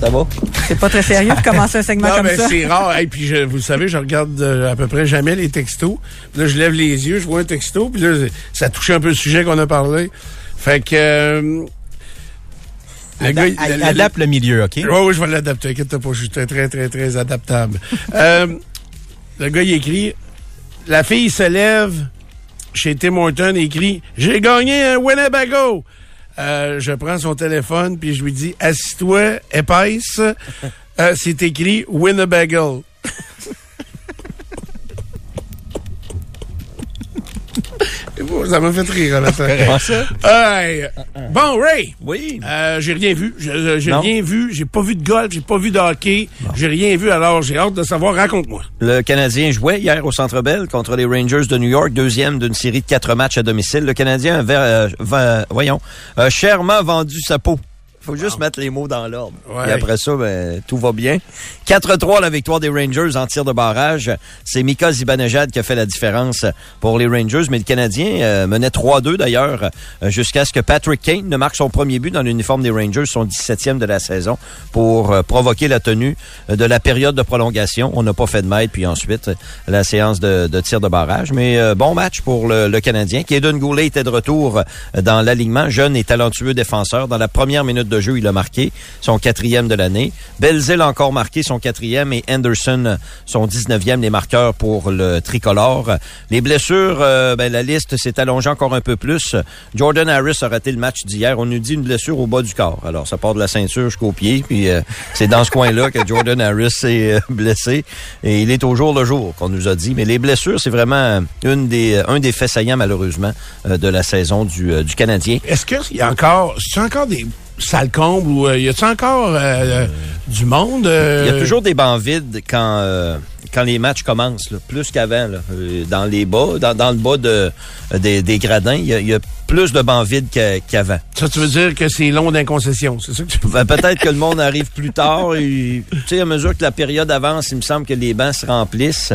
Ça va? C'est pas très sérieux de commencer un segment Non, comme mais ça. c'est rare. Et puis, je- vous le savez, je regarde euh, à peu près jamais les textos. Puis là, je lève les yeux, je vois un texto, puis là, ça touche un peu le sujet qu'on a parlé. Fait que... euh, le gars, il- le- le- Adapte le milieu, OK? Oui, oui, je vais l'adapter. Inquiète pas, je suis très, très, très, très adaptable. euh, le gars, il écrit La fille se lève chez Tim Horton et écrit J'ai gagné un Winnebago. Euh, je prends son téléphone puis je lui dis Assis-toi, épaisse. Euh, C'est écrit Winnebago. Ça m'a fait rire, à la fin. Comment ça? Hey, Bon, Ray. Oui. Euh, j'ai rien vu. Je- J'ai rien vu. J'ai pas vu de golf. J'ai pas vu de hockey. J'ai rien vu. Alors, j'ai hâte de savoir. Raconte-moi. Le Canadien jouait hier au Centre Bell contre les Rangers de New York, deuxième d'une série de quatre matchs à domicile. Le Canadien avait, euh, va- voyons, a chèrement vendu sa peau. Faut juste mettre les mots dans l'ordre. Ouais. Et après ça, ben, tout va bien. 4-3 la victoire des Rangers en tir de barrage. C'est Mika Zibanejad qui a fait la différence pour les Rangers, mais le Canadien euh, menait 3-2 d'ailleurs jusqu'à ce que Patrick Kane ne marque son premier but dans l'uniforme des Rangers, son 17e de la saison, pour euh, provoquer la tenue de la période de prolongation. On n'a pas fait de maître, puis ensuite la séance de, de tir de barrage. Mais euh, bon match pour le, le Canadien. Kaden Goulet était de retour dans l'alignement. Jeune et talentueux défenseur. Dans la première minute de jeu, il a marqué son quatrième de l'année. Belzil a encore marqué son quatrième et Anderson son 19e, les marqueurs pour le tricolore. Les blessures, euh, ben, la liste s'est allongée encore un peu plus. Jordan Harris a raté le match d'hier. On nous dit une blessure au bas du corps. Alors, ça part de la ceinture jusqu'au pied. Puis euh, c'est dans ce coin-là que Jordan Harris s'est euh, blessé. Et il est au jour le jour, qu'on nous a dit. Mais les blessures, c'est vraiment une des, un des faits saillants, malheureusement, de la saison du, du Canadien. Est-ce qu'il y a encore, c'est encore des salles combles ou euh, y a-t-il encore euh, du monde? euh, Il y a toujours des bancs vides quand euh, quand les matchs commencent, là, plus qu'avant. là. Euh, Dans les bas, dans, dans le bas de, des, des gradins, il y, y a plus de bancs vides qu'a- qu'avant. Ça, tu veux dire que c'est long d'inconcession, c'est ça que tu Ben, Peut-être que le monde arrive plus tard. Tu sais, à mesure que la période avance, il me semble que les bancs se remplissent.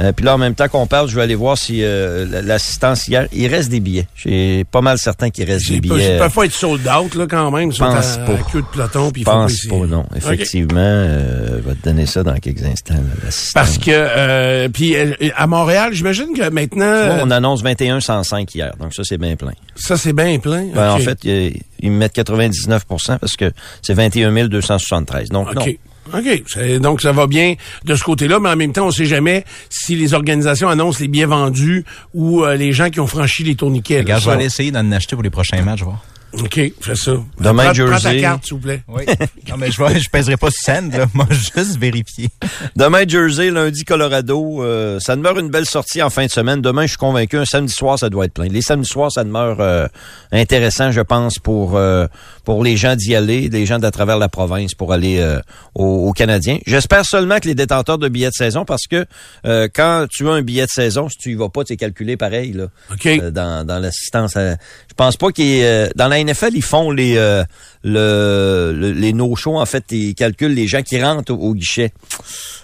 Euh, puis là, en même temps qu'on parle, je vais aller voir si euh, l'assistance hier, il reste des billets. J'ai pas mal certain qu'il reste des billets. ils peuvent pas être sold out, là, quand même. Sont pense à, pas. à queue de peloton. puis Je ils font pense pas, non. Effectivement, euh, je vais te donner ça dans quelques instants. là, l'assistance. Parce que, euh, puis euh, à Montréal, j'imagine que maintenant, Tu vois, on annonce 21 105 hier, donc ça, c'est bien plein. ça, c'est bien plein. Ben, En fait, ils, ils me mettent 99 parce que c'est 21 273. Donc, non. OK. Donc, ça va bien de ce côté-là, mais en même temps, on sait jamais si les organisations annoncent les billets vendus ou euh, les gens qui ont franchi les tourniquets. Regarde, je vais aller essayer d'en acheter pour les prochains matchs, voir. OK, fais ça. Demain, prends, prends ta Jersey. carte, s'il vous plaît. Oui. non, mais je vais, je pèserai pas là. Moi, juste vérifier. Demain, Jersey, lundi, Colorado. euh, ça demeure une belle sortie en fin de semaine. Demain, je suis convaincu, un samedi soir, ça doit être plein. Les samedis soirs, ça demeure euh, intéressant, je pense, pour euh, pour les gens d'y aller, les gens d'à travers la province pour aller euh, aux, aux Canadiens. J'espère seulement que les détenteurs de billets de saison, parce que euh, quand tu as un billet de saison, si tu y vas pas, tu es calculé pareil là, OK. euh, dans, dans l'assistance. à- pense pas qu'il euh, dans la NFL, ils font les euh, le, le- les no-shows, en fait, ils calculent les gens qui rentrent au, au guichet.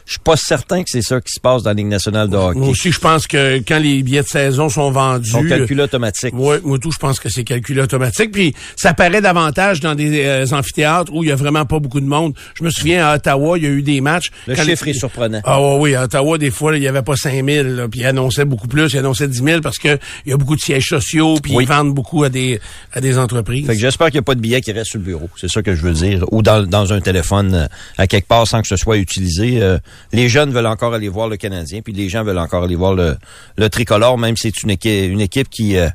Je suis pas certain que c'est ça qui se passe dans la Ligue nationale de hockey. Moi aussi, je pense que quand les billets de saison sont vendus... Sont calculés automatiques. Oui, moi tout, je pense que c'est calculé automatique. Puis ça paraît davantage dans des euh, amphithéâtres où il y a vraiment pas beaucoup de monde. Je me souviens à Ottawa, il y a eu des matchs. Le chiffre les- est surprenant. Ah ouais, oui, à Ottawa, des fois, il y avait pas 5000, là, puis ils annonçaient beaucoup plus, ils annonçaient 10 000 parce que il y a beaucoup de sièges sociaux, puis Oui. ils vendent beaucoup à des à des entreprises. Fait que j'espère qu'il n'y a pas de billets qui restent sur le bureau. C'est ça que je veux dire. Ou dans, dans un téléphone euh, à quelque part sans que ce soit utilisé. Euh, les jeunes veulent encore aller voir le Canadien, puis les gens veulent encore aller voir le, le tricolore, même si c'est une équipe, une équipe qui, euh,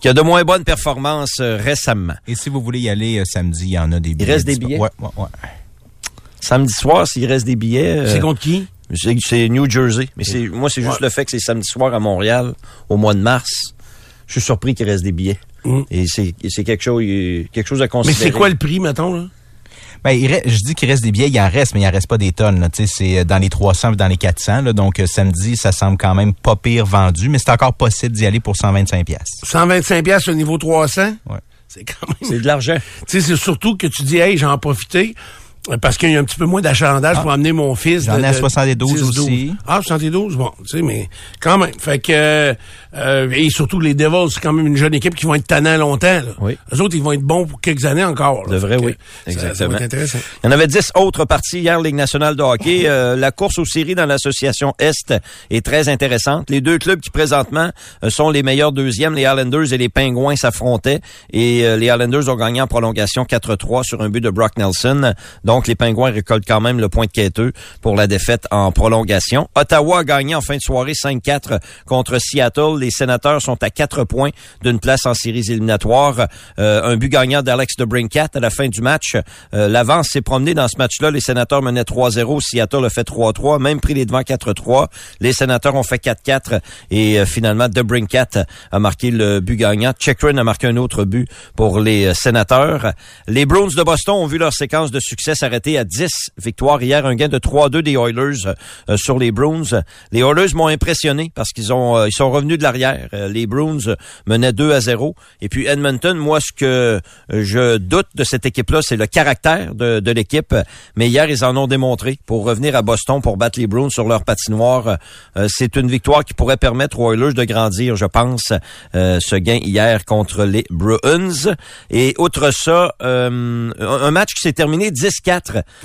qui a de moins bonnes performances euh, récemment. Et si vous voulez y aller euh, samedi, il y en a des billets. reste des billets? Ouais, ouais, ouais. Samedi soir, s'il reste des billets. euh, C'est contre qui? c'est New Jersey. Mais c'est moi, c'est juste le fait que c'est samedi soir à Montréal, au mois de mars. Je suis surpris qu'il reste des billets. Mm. Et c'est quelque chose, quelque chose à Mais considérer. c'est quoi le prix, mettons, là? Ben, il je dis qu'il reste des billets, il en reste, mais il en reste pas des tonnes. là. Tu sais, C'est euh, dans les 300 et dans les 400. Là, donc, euh, samedi, ça semble quand même pas pire vendu, mais c'est encore possible d'y aller pour 125 pièces. 125 pièces au niveau 300? Ouais. C'est quand même... C'est de l'argent. Tu sais, c'est surtout que tu dis, hey, j'en profité. Parce qu'il y a un petit peu moins d'achalandage pour amener mon fils. J'en ai à de 72 10, 12. aussi. Ah, 72, bon, tu sais, mais quand même. Fait que, euh, et surtout les Devils, c'est quand même une jeune équipe qui vont être tannants longtemps. Là. Oui. Eux autres, ils vont être bons pour quelques années encore. là. De vrai, oui. ça- Ça, va Exactement. être intéressant. Il y en avait dix autres parties hier, Ligue nationale de hockey. Euh, la course aux séries dans l'association Est est très intéressante. Les deux clubs qui présentement euh, sont les meilleurs deuxièmes, les Islanders et les Pingouins s'affrontaient. Et euh, les Islanders ont gagné en prolongation 4-3 sur un but de Brock Nelson. Donc les Pingouins récoltent quand même le point de quêteux pour la défaite en prolongation. Ottawa a gagné en fin de soirée 5-4 contre Seattle. Les sénateurs sont à 4 points d'une place en séries éliminatoires. Euh, un but gagnant d'Alex de Brincat à la fin du match. Euh, L'avance s'est promenée dans ce match-là. Les sénateurs menaient 3-0. Seattle a fait 3-3, même pris les devants 4-3. Les sénateurs ont fait 4-4 et euh, finalement de Brincat a marqué le but gagnant. Chekrin a marqué un autre but pour les euh, sénateurs. Les Bruins de Boston ont vu leur séquence de succès s'arrêter à 10 victoires hier. Un gain de 3-2 des Oilers euh, sur les Bruins. Les Oilers m'ont impressionné parce qu'ils ont euh, ils sont revenus de l'arrière. Euh, les Bruins menaient 2 à 0. Et puis Edmonton, moi, ce que euh, je doute de cette équipe-là, c'est le caractère de, de l'équipe. Mais hier, ils en ont démontré pour revenir à Boston pour battre les Bruins sur leur patinoire. Euh, c'est une victoire qui pourrait permettre aux Oilers de grandir, je pense, euh, ce gain hier contre les Bruins. Et outre ça, euh, un un match qui s'est terminé 10-4.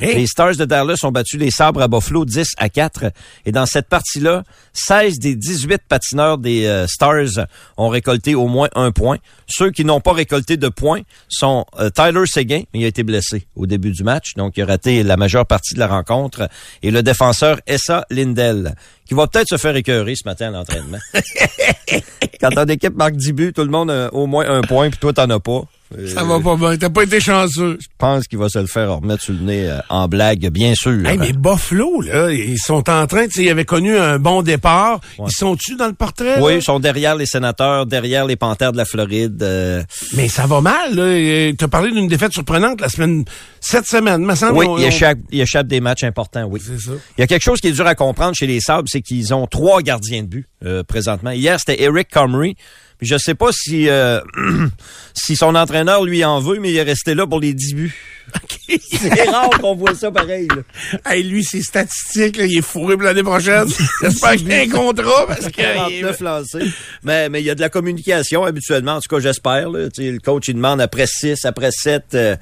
Hey! Les Stars de Dallas ont battu les Sabres à Buffalo 10 à 4. Et dans cette partie-là, 16 des 18 patineurs des euh, Stars ont récolté au moins un point. Ceux qui n'ont pas récolté de points sont euh, Tyler Seguin, il a été blessé au début du match, donc il a raté la majeure partie de la rencontre, et le défenseur Essa Lindell, qui va peut-être se faire écœurer ce matin à l'entraînement. Quand ton équipe marque 10 buts, tout le monde a au moins un point, puis toi, t'en as pas. Euh, Ça va pas bien. T'as pas été chanceux. Je pense qu'il va se le faire remettre sur le nez euh, en blague, bien sûr. Hey, mais Buffalo, là, ils sont en train, tu sais, ils avaient connu un bon départ. Ils sont-tu dans le portrait? Oui, là? ils sont derrière les sénateurs, derrière les Panthères de la Floride. euh, Mais ça va mal, là. Tu as parlé d'une défaite surprenante la semaine, cette semaine, me semble. oui, on- ils on- ils échappent des matchs importants, oui. C'est ça. Il y a quelque chose qui est dur à comprendre chez les Sabres, c'est qu'ils ont trois gardiens de but euh, présentement. Hier, c'était Eric Comrie. Puis je sais pas si euh, si son entraîneur lui en veut, mais il est resté là pour les 10 buts. C'est rare qu'on voit ça pareil. là. Hey, lui, ses statistiques, là, il est fourré pour l'année prochaine. J'espère qu'il y a un contrat parce que. 49 lancés. Mais mais il y a de la communication habituellement, en tout cas j'espère. Le coach il demande après 6, après 7, euh,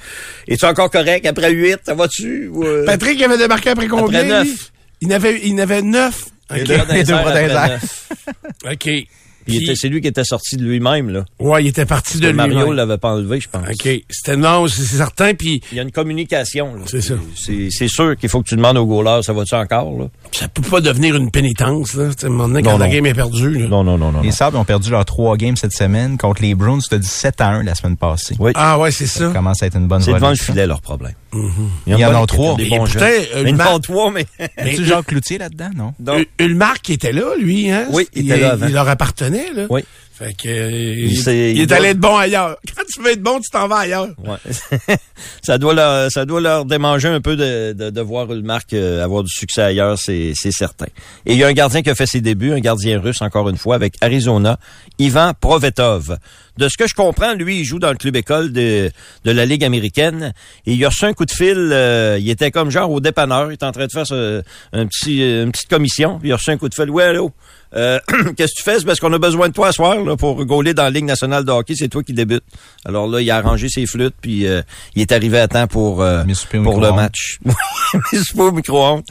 es-tu encore correct? Après 8, ça va-tu? Euh, Patrick avait débarqué après combien? Après neuf. lui? Il n'avait, il n'avait neuf. les OK. deux bras dans Les deux airs bras dans les après airs. neuf. OK. C'est lui qui était sorti de lui-même. là. Ouais, il était parti de lui. Mario l'avait pas enlevé, je pense. OK. C'était non, c'est certain. Puis Il y a une communication. là. C'est ça. C'est sûr qu'il faut que tu demandes au goaler, ça va-tu encore? Là? ça peut pas devenir une pénitence, là. Tu sais, à un moment donné, Non, quand la non. game est perdue, là. Non, non, non, non. Les Sabres ont perdu leurs trois games cette semaine contre les Bruins de 17 à 1 la semaine passée. Oui. Ah ouais, c'est Ça ça. commence à être une bonne C'est devant le filet, leur problème. Il y en a trois. Des Et bons euh, Ils font trois, mais... C'est Jacques Cloutier là-dedans, non? Donc, U- Ulmark qui était là, lui, hein? Oui, il était là avant. Il leur appartenait, là. Oui. Fait que, euh, il, est doit- allé être bon ailleurs. Quand tu veux être bon, tu t'en vas ailleurs. Ouais. ça doit leur, ça doit leur démanger un peu de, de, de voir Ulmark euh, avoir du succès ailleurs, c'est, certain. Et il y a un gardien qui a fait ses débuts, un gardien russe encore une fois avec Arizona, Ivan Provetov. De ce que je comprends, lui, il joue dans le club école de, de la Ligue américaine et il a reçu un coup de fil, euh, il était comme genre au dépanneur, il était en train de faire ce- un petit, une petite commission, il a reçu un coup de fil, ouais, allô, euh, qu'est-ce que tu fais? C'est parce qu'on a besoin de toi ce soir là, pour gauler dans la Ligue nationale de hockey, c'est toi qui débutes. Alors là, il a arrangé ses flûtes, puis euh, il est arrivé à temps pour, euh, pour le match. Au micro-ondes.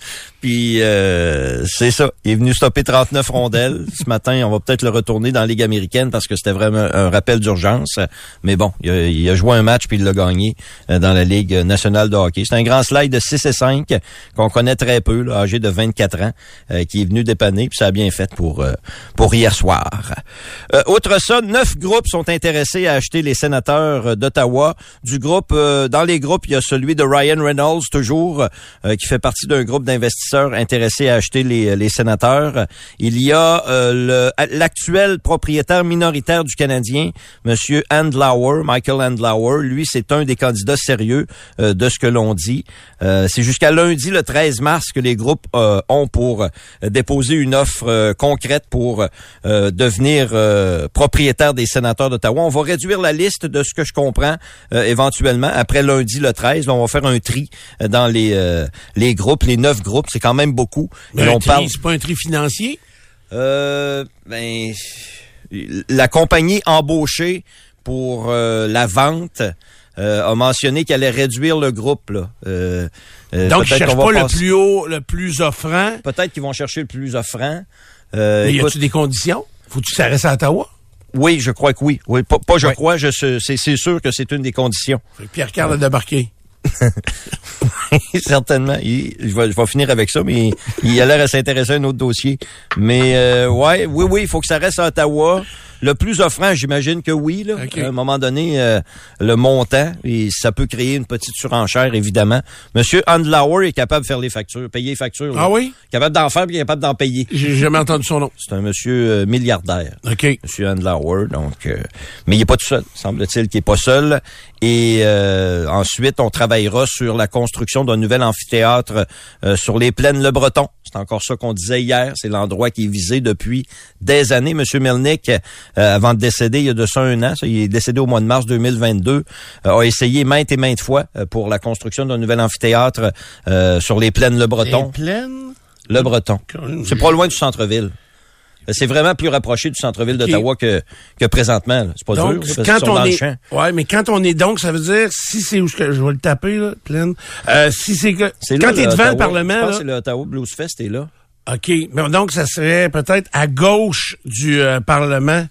Puis euh, c'est ça. Il est venu stopper 39 rondelles. Ce matin, on va peut-être le retourner dans la Ligue américaine parce que c'était vraiment un rappel d'urgence. Mais bon, il a, il a joué un match puis il l'a gagné euh, dans la Ligue nationale de hockey. C'est un grand slide de 6 et 5 qu'on connaît très peu, là, âgé de 24 ans, euh, qui est venu dépanner, puis ça a bien fait pour pour euh, pour hier soir. Euh, outre ça, neuf groupes sont intéressés à acheter les sénateurs euh, d'Ottawa. Du groupe, euh, dans les groupes, il y a celui de Ryan Reynolds toujours, euh, qui fait partie d'un groupe d'investisseurs intéressés à acheter les, les sénateurs. Il y a euh, l'actuel propriétaire minoritaire du Canadien, Monsieur Andlauer, Michael Andlauer. Lui, c'est un des candidats sérieux euh, de ce que l'on dit. Euh, c'est jusqu'à lundi, le 13 mars, que les groupes euh, ont pour euh, déposer une offre euh, pour euh, devenir euh, propriétaire des sénateurs d'Ottawa. On va réduire la liste de ce que je comprends euh, éventuellement après lundi le 13. Là, on va faire un tri euh, dans les euh, les groupes, les neuf groupes. C'est quand même beaucoup. Mais Et un on tri, parle. c'est pas un tri financier? Euh, ben, la compagnie embauchée pour euh, la vente euh, a mentionné qu'elle allait réduire le groupe. Là. Euh, euh, Donc, ils cherchent pas le plus haut, le plus offrant. Peut-être qu'ils vont chercher le plus offrant. Euh, Mais y a-tu des conditions? Faut-tu que ça reste à Ottawa? oui, je crois que oui. Oui, pas, pas je Oui. crois, je c'est c'est sûr que c'est une des conditions. Fait que Pierre-Carl a débarqué. Certainement. Il- je, vais, je vais finir avec ça, mais il, il a l'air à s'intéresser à un autre dossier. Mais euh, ouais, oui, oui, il faut que ça reste à Ottawa. Le plus offrant, j'imagine que oui. Là. OK. À un moment donné, euh, le montant, et ça peut créer une petite surenchère, évidemment. Monsieur Andlauer est capable de faire les factures, payer les factures. là. Ah oui? Capable d'en faire, puis capable d'en payer. J'ai jamais entendu son nom. C'est un monsieur euh, milliardaire. OK. Monsieur Andlauer, donc, euh, mais il n'est pas tout seul. Semble-t-il qu'il n'est pas seul. Et euh, ensuite, on travaillera sur la construction d'un nouvel amphithéâtre euh, sur les plaines Le Breton. C'est encore ça qu'on disait hier. C'est l'endroit qui est visé depuis des années. Monsieur Melnick, euh, avant de décéder, il y a de ça un an, ça, il est décédé au mois de mars 2022, euh, a essayé maintes et maintes fois euh, pour la construction d'un nouvel amphithéâtre euh, sur les plaines Le Breton. Les plaines? Le Breton. C'est pas loin du centre-ville. Euh, C'est vraiment plus rapproché du centre-ville d'Ottawa que, que présentement. C'est pas Donc, dur, quand on est, ouais, mais quand on est donc, ça veut dire, si c'est où je, je vais le taper, là, pleine. Euh, si c'est que, quand t'es devant le Parlement, Je pense là, que c'est le Ottawa Blues Fest est là. OK. Mais donc, ça serait peut-être à gauche du euh, Parlement.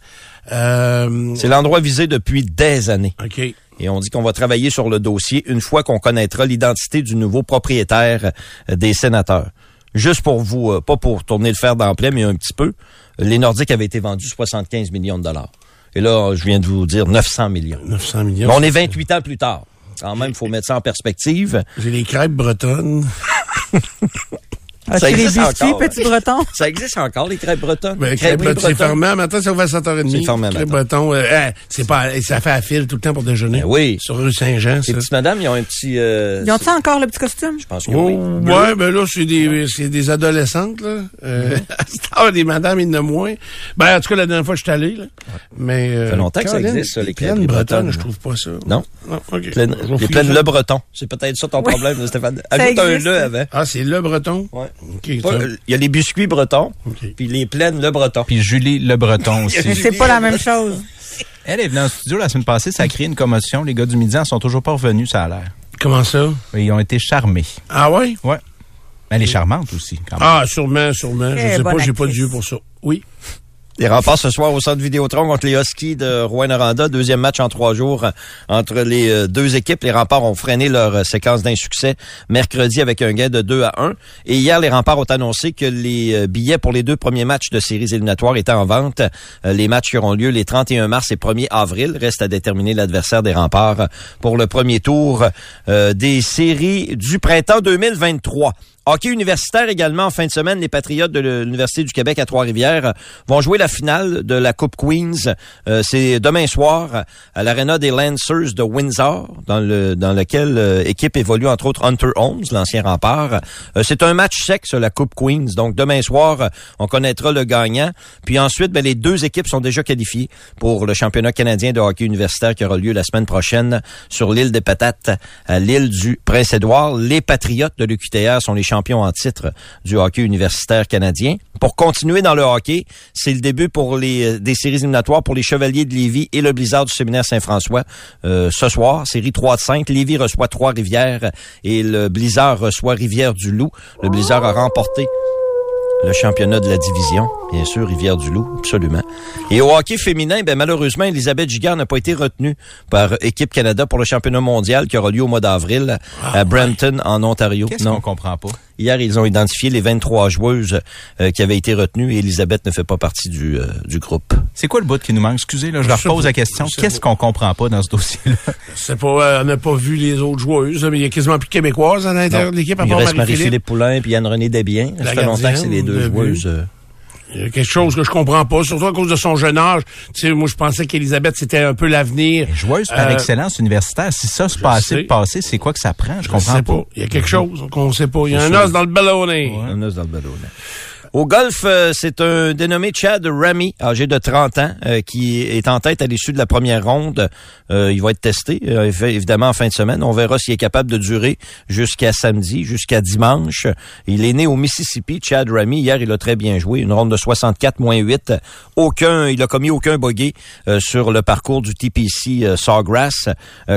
Euh, C'est l'endroit visé depuis des années. OK. Et on dit qu'on va travailler sur le dossier une fois qu'on connaîtra l'identité du nouveau propriétaire euh, des sénateurs. Juste pour vous, euh, pas pour tourner le fer d'emploi, mais un petit peu. Les Nordiques avaient été vendus 75 millions de dollars. Et là, je viens de vous dire 900 millions. 900 millions. Mais on est 28 ans plus tard. Quand même, faut mettre ça en perspective. J'ai les crêpes bretonnes. As-tu Ça les existe biscuits, encore, petit breton? Ça existe encore, les crêpes bretonnes? Ben, crêpes bretonnes, c'est fermé. Maintenant, ça ouvre à 7h30. C'est fermé Crêpes bretonnes, euh, hein, c'est pas, ça fait à fil tout le temps pour déjeuner. Ben oui. Sur rue Saint-Jean, ça. Les petites madames, ils ont un petit... Euh, Ils ont-tu encore le petit costume? Je pense que Oh, oui. ouais, ben là, c'est des, c'est des adolescentes, là. Euh, à cette heure, des madames, il y en a moins. Ben, en tout cas, la dernière fois, je suis allé, là. Mais, euh, fait longtemps que ça existe, ça, les crêperies bretonnes, bretonnes. je trouve pas ça. Non? Non, OK. Pleine, les ça. Le Breton. C'est peut-être ça ton problème, Stéphane. Ajoute un le avant. Ah, c'est le breton? Ouais. Pas- euh, Il y a les biscuits bretons, puis les plaines Le Breton. Puis Julie Le Breton aussi. Mais c'est pas la même chose. Elle est venue en studio la semaine passée, ça a créé une commotion. Les gars du midi en sont toujours pas revenus, ça a l'air. Comment ça? Ils ont été charmés. Ah ouais? Ouais. Mais elle est charmante aussi, quand même. Ah, sûrement, sûrement. Je sais pas, j'ai pas de yeux pour ça. Oui. Les remparts ce soir au centre Vidéotron contre les Huskies de Rouen-Noranda. Deuxième match en trois jours entre les euh, deux équipes. Les remparts ont freiné leur euh, séquence d'insuccès mercredi avec un gain de 2 à 1. Et hier, les remparts ont annoncé que les euh, billets pour les deux premiers matchs de séries éliminatoires étaient en vente. Les matchs qui auront lieu les 31 mars et 1er avril. Reste à déterminer l'adversaire des remparts pour le premier tour des séries du printemps 2023. Hockey universitaire également en fin de semaine, les Patriotes de l'Université du Québec à Trois-Rivières euh, vont jouer la finale de la Coupe Queens. Euh, C'est demain soir à l'Arena des Lancers de Windsor, dans le dans lequel euh, équipe évolue entre autres Hunter Holmes, l'ancien rempart. Euh, C'est un match sec sur la Coupe Queens. Donc demain soir, on connaîtra le gagnant. Puis ensuite, ben, les deux équipes sont déjà qualifiées pour le championnat canadien de hockey universitaire qui aura lieu la semaine prochaine sur l'île des Patates, à l'île du Prince-Édouard. Les Patriotes de l'UQTR sont les champions en titre du hockey universitaire canadien. Pour continuer dans le hockey, c'est le début pour les euh, des séries éliminatoires pour les Chevaliers de Lévis et le Blizzard du Séminaire Saint-François. Euh, ce soir, série 3 de 5, Lévis reçoit Trois-Rivières et le Blizzard reçoit Rivière-du-Loup. Le Blizzard a remporté le championnat de la division, bien sûr, Rivière-du-Loup, absolument. Et au hockey féminin, ben, malheureusement, Elisabeth Giguère n'a pas été retenue par Équipe Canada pour le championnat mondial qui aura lieu au mois d'avril à Brampton, en Ontario. Qu'est-ce qu'on comprend pas? Hier, ils ont identifié les 23 joueuses euh, qui avaient été retenues et Elisabeth ne fait pas partie du, euh, du groupe. C'est quoi le bout qui nous manque? Excusez, là, je leur pose pas. la question. Qu'est-ce qu'on comprend pas dans ce dossier-là? C'est pas, euh, on n'a pas vu les autres joueuses, mais il y a quasiment plus de Québécoises à l'intérieur de l'équipe, Il reste Marie-Philippe. Marie-Philippe Poulain puis Anne-Renée Desbiens. Ça fait longtemps que c'est les deux joueuses. Il y a quelque chose que je comprends pas, surtout à cause de son jeune âge. Tu sais, moi, je pensais qu'Elisabeth, c'était un peu l'avenir. Joueuse par Euh, excellence universitaire. Si ça se passait passé, c'est quoi que ça prend? Je Je comprends sais pas. pas. Il y a quelque chose qu'on sait pas. Il y a un os dans le ballonnet. Un os dans le ballon. Au golf, euh, c'est un dénommé Chad Ramy, âgé de 30 ans, euh, qui est en tête à l'issue de la première ronde. Euh, il va être testé, évi- évidemment, en fin de semaine. On verra s'il est capable de durer jusqu'à samedi, jusqu'à dimanche. Il est né au Mississippi, Chad Ramy. Hier, il a très bien joué. Une ronde de 64 moins 8. Aucun, il a commis aucun bogey sur le parcours du TPC Sawgrass.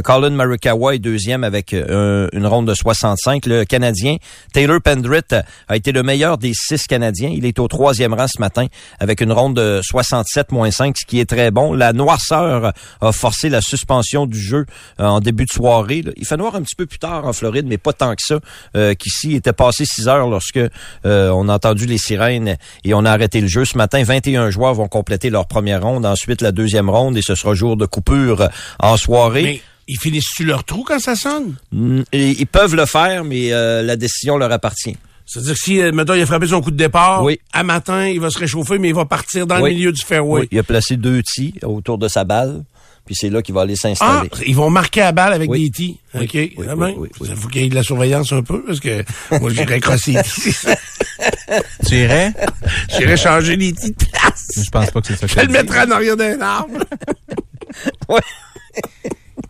Colin Marikawa est deuxième avec une ronde de 65. Le Canadien Taylor Pendrit a été le meilleur des six Canadiens. Il est au troisième rang ce matin avec une ronde de 67-5, ce qui est très bon. La noirceur a forcé la suspension du jeu euh, en début de soirée. Il fait noir un petit peu plus tard en Floride, mais pas tant que ça. Euh, Qu'ici, il était passé 6 heures lorsque euh, on a entendu les sirènes et on a arrêté le jeu. Ce matin, 21 joueurs vont compléter leur première ronde, ensuite la deuxième ronde et ce sera jour de coupure en soirée. Mais ils finissent-tu leur trou quand ça sonne? Ils peuvent le faire, mais euh, la décision leur appartient. C'est-à-dire que si, euh, mettons, il a frappé son coup de départ, Oui. à matin, il va se réchauffer, mais il va partir dans Oui. le milieu du fairway. Oui, il a placé deux tis autour de sa balle, puis c'est là qu'il va aller Ah, s'installer. ils vont marquer à balle avec Oui. des tis. Oui. OK. Oui, Ah oui, ben, oui, oui. Il faut qu'il y ait de la surveillance un peu, parce que moi, j'irais crosser les tis. Tu irais? J'irais changer les tis de place. Je pense pas que c'est ça que Je le mettrais en arrière d'un arbre.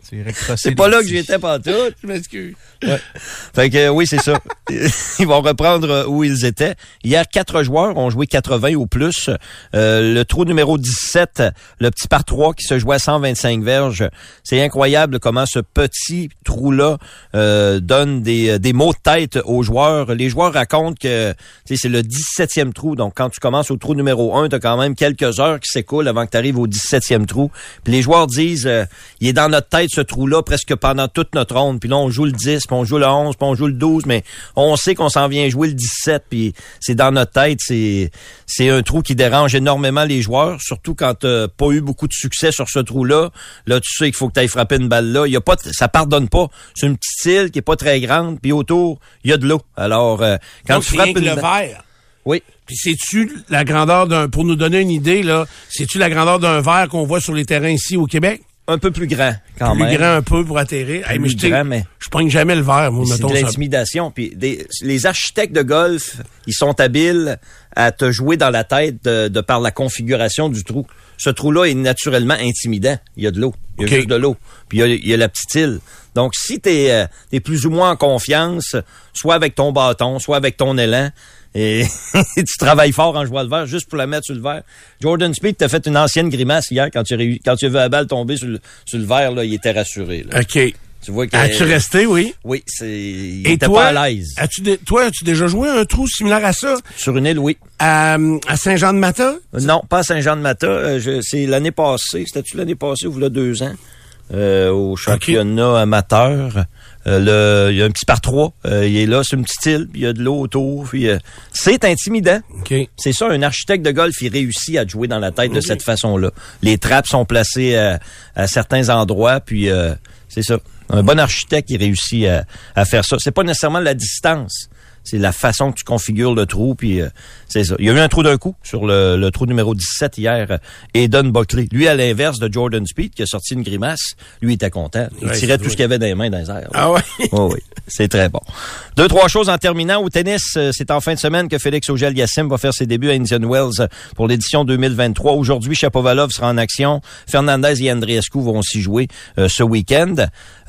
Tu irais crosser C'est pas là que j'étais pantoute. Je m'excuse. Fait que euh, oui, c'est ça. ils vont reprendre euh, où ils étaient. Hier, quatre joueurs ont joué 80 ou plus. Euh, le trou numéro 17, le petit par 3 qui se jouait à 125 verges. C'est incroyable comment ce petit trou-là euh, donne des, euh, des mots de tête aux joueurs. Les joueurs racontent que c'est le 17e trou. Donc, quand tu commences au trou numéro 1, tu as quand même quelques heures qui s'écoulent avant que tu arrives au 17e trou. Puis les joueurs disent, euh, il est dans notre tête ce trou-là presque pendant toute notre ronde. Puis là, on joue le 10, puis on joue le 11, puis on joue le 12, mais on sait qu'on s'en vient jouer le 17, puis c'est dans notre tête. C'est c'est un trou qui dérange énormément les joueurs, surtout quand t'as pas eu beaucoup de succès sur ce trou-là. Là, tu sais qu'il faut que tu ailles frapper une balle là. Il y a pas, ça pardonne pas. C'est une petite île qui est pas très grande, puis autour, il y a de l'eau. Alors, euh, quand Donc, tu frappes une le balle- verre. Oui. Puis c'est-tu la grandeur d'un... Pour nous donner une idée, là, c'est-tu la grandeur d'un verre qu'on voit sur les terrains ici au Québec? Un peu plus grand, quand plus même. grand un peu pour atterrir. Hey, mais Plus je, grand, mais- je prends jamais le verre, moi, C'est mettons de ça. l'intimidation. Puis des- les architectes de golf, ils sont habiles à te jouer dans la tête de, de par la configuration du trou. Ce trou-là est naturellement intimidant. Il y a de l'eau. Il y a juste de l'eau. Puis il y a, il y a la petite île. Donc, si tu es, plus ou moins en confiance, soit avec ton bâton, soit avec ton élan, et tu travailles fort en jouant le verre juste pour la mettre sur le verre. Jordan Speed t'a fait une ancienne grimace hier quand tu quand tu as vu la balle tomber sur le, sur le verre, là, il était rassuré. là. OK. Tu vois que... As-tu resté, oui? Oui, c'est. Il Et était toi, pas à l'aise. As-tu dé- toi, as-tu déjà joué un trou similaire à ça? Sur une île, oui. à, à Saint-Jean-de-Mata? Non, pas à Saint-Jean-de-Mata. Euh, je- c'est l'année passée. C'était-tu l'année passée ou a deux ans? Euh, au championnat amateur. Euh, le, il y a un petit par trois. Euh, il est là, c'est une petite île, puis il y a de l'eau autour. Puis, euh, c'est intimidant. OK. C'est ça, un architecte de golf, il réussit à jouer dans la tête de cette façon-là. Les trappes sont placées à, à certains endroits, puis euh, c'est ça. Un bon architecte, il réussit à, à faire ça. C'est pas nécessairement la distance. C'est la façon que tu configures le trou, puis euh, c'est ça. Il y a eu un trou d'un coup sur le, le trou numéro 17 hier, euh, Eden Buckley. Lui, à l'inverse de Jordan Speed, qui a sorti une grimace, lui était content. Il Ouais, tirait tout ce qu'il y avait dans les mains dans les airs. là. Ah ouais? Oh oui, c'est très bon. Deux, trois choses en terminant. Au tennis, euh, c'est en fin de semaine que Félix Auger-Aliassime va faire ses débuts à Indian Wells euh, pour l'édition 2023. Aujourd'hui, Chapovalov sera en action. Fernandez et Andreescu vont s'y jouer euh, ce week-end.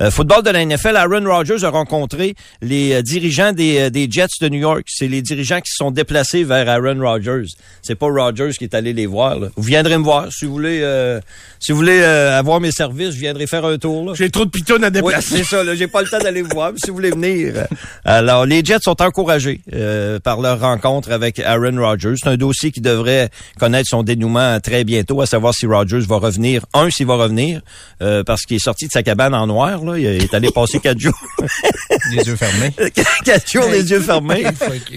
Euh, football de la NFL, Aaron Rodgers a rencontré les euh, dirigeants des, euh, des Jets de New York. C'est les dirigeants qui se sont déplacés vers Aaron Rodgers. C'est pas Rodgers qui est allé les voir. là. Vous viendrez me voir si vous voulez. euh, si vous voulez euh, avoir mes services, je viendrai faire un tour. J'ai trop de pitons à Oui, déplacer. c'est ça. J'ai pas le temps d'aller vous voir. mais Si vous voulez venir. Alors, les Jets sont encouragés euh, par leur rencontre avec Aaron Rodgers. C'est un dossier qui devrait connaître son dénouement très bientôt, à savoir si Rodgers va revenir. Un, s'il va revenir, euh, parce qu'il est sorti de sa cabane en noir. Là, il est allé passer quatre jours, Les yeux fermés. quatre jours les yeux fermés. Fermé.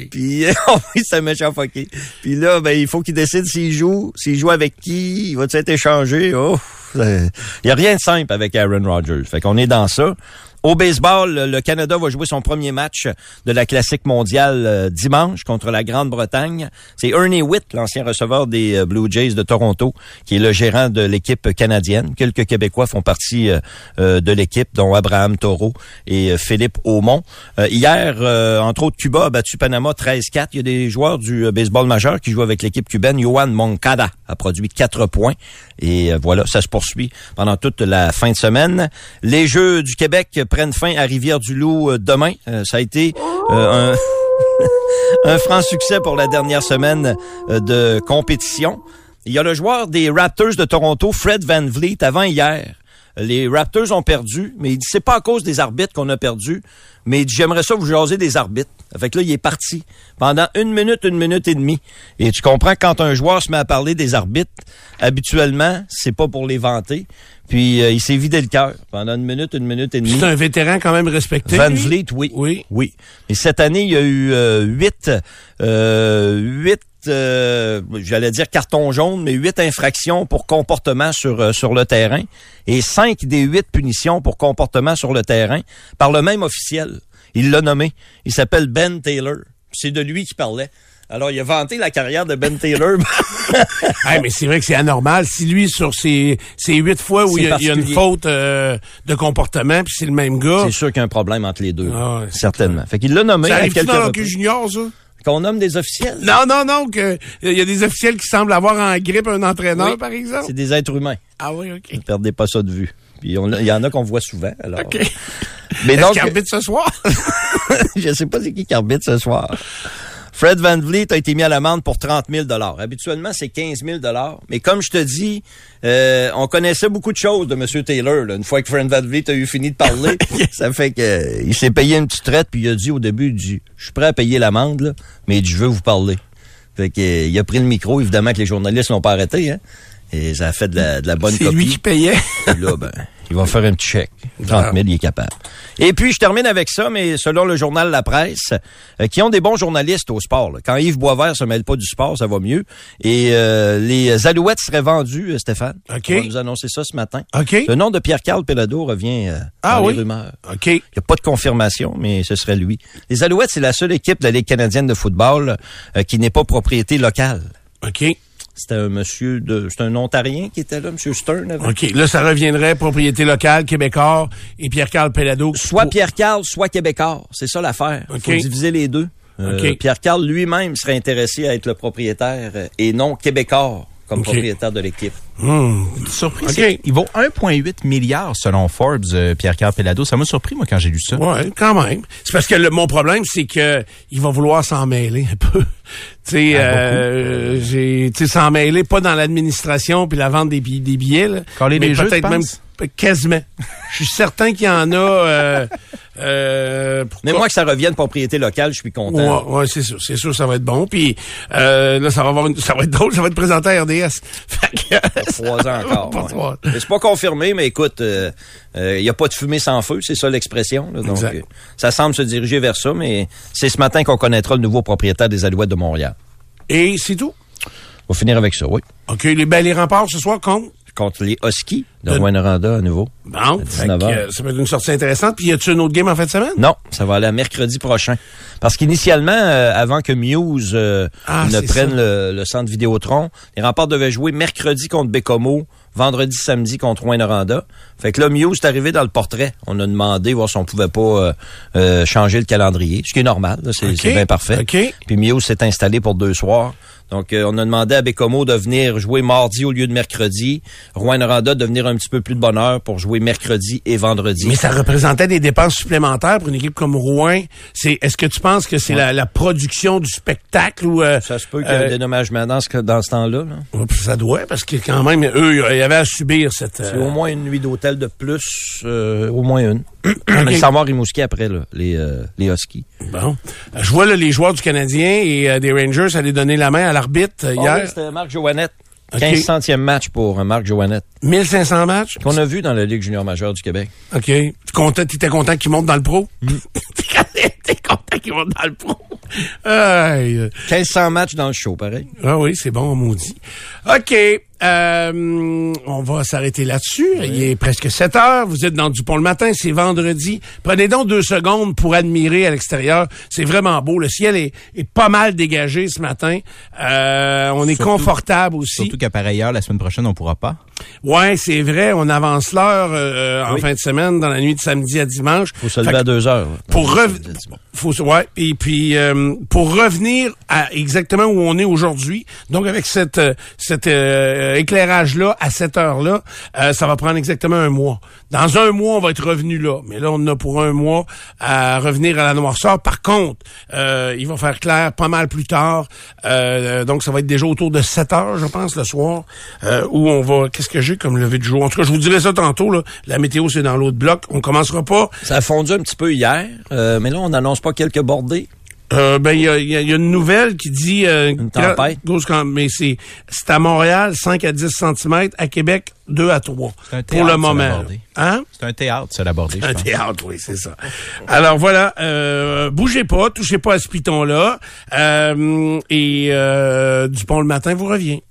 Puis oh oui, c'est un méchant fucké. Puis là, ben il faut qu'il décide s'il joue, s'il joue avec qui, il va être échangé? Oh, il y a rien de simple avec Aaron Rodgers. Fait qu'on est dans ça. Au baseball, le Canada va jouer son premier match de la Classique mondiale euh, dimanche contre la Grande-Bretagne. C'est Ernie Witt, l'ancien receveur des euh, Blue Jays de Toronto, qui est le gérant de l'équipe canadienne. Quelques Québécois font partie euh, de l'équipe, dont Abraham Taureau et Philippe Aumont. Hier, entre autres, Cuba a battu Panama 13-4. Il y a des joueurs du baseball majeur qui jouent avec l'équipe cubaine. Johan Moncada a produit 4 points. Et voilà, ça se poursuit pendant toute la fin de semaine. Les Jeux du Québec prennent fin à Rivière-du-Loup euh, demain. Euh, ça a été euh, un, franc succès pour la dernière semaine de compétition. Il y a le joueur des Raptors de Toronto, Fred Van Vliet, avant hier. Les Raptors ont perdu, mais il dit c'est pas à cause des arbitres qu'on a perdu, mais il dit j'aimerais ça vous jaser des arbitres. Fait que là, il est parti pendant une minute, une minute et demie. Et tu comprends que quand un joueur se met à parler des arbitres, habituellement, c'est pas pour les vanter. Puis euh, il s'est vidé le cœur pendant une minute, une minute et demie. C'est un vétéran quand même respecté. Van. Vliet, oui. Oui. Oui. Et cette année, il y a eu euh, huit, euh, huit, euh, j'allais dire cartons jaunes, mais huit infractions pour comportement sur euh, sur le terrain et cinq des huit punitions pour comportement sur le terrain par le même officiel. Il l'a nommé. Il s'appelle Ben Taylor. C'est de lui qui parlait. Alors, il a vanté la carrière de Ben Taylor. Hey, mais c'est vrai que c'est anormal. Si lui, sur ces, ces huit fois où il y, a, il y a une faute euh, de comportement, puis c'est le même gars, C'est sûr qu'il y a un problème entre les deux. Ah ouais, certainement. Fait qu'il l'a nommé ça arrive dans le junior, ça? Qu'on nomme des officiels? Non, non, non, il y a des officiels qui semblent avoir en grippe un entraîneur, Oui. par exemple. C'est des êtres humains. Ah oui, OK. Ne perdez pas ça de vue. Puis il y en a qu'on voit souvent. Alors. OK. Mais donc, qu'il arbitre ce soir? je sais pas c'est qui qui arbitre ce soir. Fred Van Vliet a été mis à l'amende pour 30 000 Habituellement, c'est 15 000 Mais comme je te dis, euh, on connaissait beaucoup de choses de M. Taylor. là. Une fois que Fred Van Vliet a eu fini de parler, ça fait que euh, il s'est payé une petite traite, puis il a dit au début, je suis prêt à payer l'amende, mais je veux vous parler. Fait que, euh, il a pris le micro, évidemment que les journalistes l'ont pas arrêté, hein. Et ça a fait de la, de la bonne C'est copie. lui qui payait. Là, ben, il va faire un petit chèque. 30 000, il est capable. Et puis, je termine avec ça, mais selon le journal La Presse, euh, qui ont des bons journalistes au sport. là. Quand Yves Boisvert se mêle pas du sport, ça va mieux. Et euh, les Alouettes seraient vendues, euh, Stéphane. OK. On va nous annoncer ça ce matin. OK. Le nom de Pierre-Carl Pelado revient euh, Ah dans oui? les rumeurs. OK. Il n'y a pas de confirmation, mais ce serait lui. Les Alouettes, c'est la seule équipe de la Ligue canadienne de football qui n'est pas propriété locale. OK. C'était un monsieur de... C'est un Ontarien qui était là, monsieur Stern. avant. OK. Là, ça reviendrait propriété locale, Québécois et Pierre-Carl Pellado. Soit Pour- Pierre-Carl, soit Québécois. C'est ça l'affaire. Il OK. faut diviser les deux. Euh, OK. Pierre-Carl lui-même serait intéressé à être le propriétaire euh, et non Québécois comme propriétaire de l'équipe. Hmm. Surpris, il vaut 1,8 milliard selon Forbes, euh, Pierre-Carl. Ça m'a surpris, moi, quand j'ai lu ça. Ouais, quand même. C'est parce que le- mon problème, c'est que il va vouloir s'en mêler un peu. Tu sais, Ah, euh, j'ai, tu sais, s'en mêler, pas dans l'administration puis la vente des, bi- des billets, là. Mais des jeux, peut-être même penses? Quasiment. Je suis certain qu'il y en a. Euh, euh, Mais moi, que ça revienne propriété locale, je suis content. Ouais, ouais, c'est sûr, c'est sûr, ça va être bon. Puis euh, là, ça va avoir une- ça va être drôle, ça va être présenté à RDS. Fait que- Trois ans encore. Pas ouais. C'est pas confirmé, mais écoute, il n'y a pas de fumée sans feu, c'est ça l'expression. Donc, Exact. ça semble se diriger vers ça, mais c'est ce matin qu'on connaîtra le nouveau propriétaire des Alouettes de Montréal. Et c'est tout? On va finir avec ça, oui. OK, les, ben, les remparts ce soir comptent. Contre les Huskies de De- Rouyn-Noranda à nouveau. Bon, fait 19 que, heures. ça va être une sortie intéressante. Puis y a-tu une autre game en fin de semaine? Non, ça va aller à mercredi prochain. Parce qu'initialement, euh, avant que Muse euh, Ah, ne prenne le, le centre Vidéotron, les remparts devaient jouer mercredi contre Bécomo, vendredi, samedi contre Rouen-Noranda. Fait que là, Muse est arrivé dans le portrait. On a demandé voir si on pouvait pas euh, changer le calendrier, ce qui est normal, c'est bien parfait. Puis Muse s'est installé pour deux soirs. Donc, euh, on a demandé à Bécomo de venir jouer mardi au lieu de mercredi. Rouen-Noranda de venir un petit peu plus de bonne heure pour jouer mercredi et vendredi. Mais ça représentait des dépenses supplémentaires pour une équipe comme Rouen. C'est, est-ce que tu penses que c'est la, la production du spectacle ou euh, Ça se peut qu'il y ait euh, un dédommagement dans ce, dans ce temps-là. là. ça doit parce que quand même eux ils avaient à subir cette. C'est euh, au moins une nuit d'hôtel de plus, euh, au moins une. Mais sans voir Rimouski après, là, les, euh, les Huskies. Bon, Euh, je vois là, les joueurs du Canadien et euh, des Rangers allaient donner la main à l'arbitre euh, Ah hier. oui, c'était Marc Joannette. OK. 1500e match pour Marc Joannette. 1500 matchs? Qu'on a vu dans la Ligue junior majeure du Québec. Ok. Tu content, t'étais content qu'il monte dans le pro? T'es content qu'ils vont dans le pro? Aïe. 1500 matchs dans le show, pareil. Ah oui, c'est bon, maudit. OK. Euh, on va s'arrêter là-dessus. Il est presque 7 heures. Vous êtes dans Dupont le matin. C'est vendredi. Prenez donc deux secondes pour admirer à l'extérieur. C'est vraiment beau. Le ciel est, est pas mal dégagé ce matin. Euh, on est Surtout- confortable aussi. Surtout qu'à pareille heure, la semaine prochaine, on pourra pas. Ouais, c'est vrai. On avance l'heure euh, en fin de semaine, dans la nuit de samedi à dimanche. Faut se lever à deux heures. pour Ouais, rev- c'est- c'est bon. faut se- ouais et puis euh, pour revenir à exactement où on est aujourd'hui donc avec cette euh, cet euh, éclairage là à cette heure là ça va prendre exactement un mois. Dans un mois on va être revenu là. Mais là on a pour un mois à revenir à la noirceur. Par contre euh, il va faire clair pas mal plus tard. Euh, donc ça va être déjà autour de 7 heures je pense le soir euh, où on va qu'est-ce que j'ai comme lever de jour? En tout cas je vous dirai ça tantôt là. La météo c'est dans l'autre bloc. On commencera pas. Ça a fondu un petit peu hier, euh, mais là, on n'annonce pas quelques bordées. Euh, ben il y a, y a- y a une nouvelle qui dit euh, Une tempête. grosse mais c'est c'est à Montréal 5 à 10 cm, à Québec 2 à 3 C'est un pour le moment. l'abordé. Hein? C'est un théâtre, ça, l'aborder, je un pense. théâtre, oui, c'est ça. Alors voilà, euh, bougez pas, touchez pas à ce piton-là. Euh, et euh, Dupont le matin vous revient.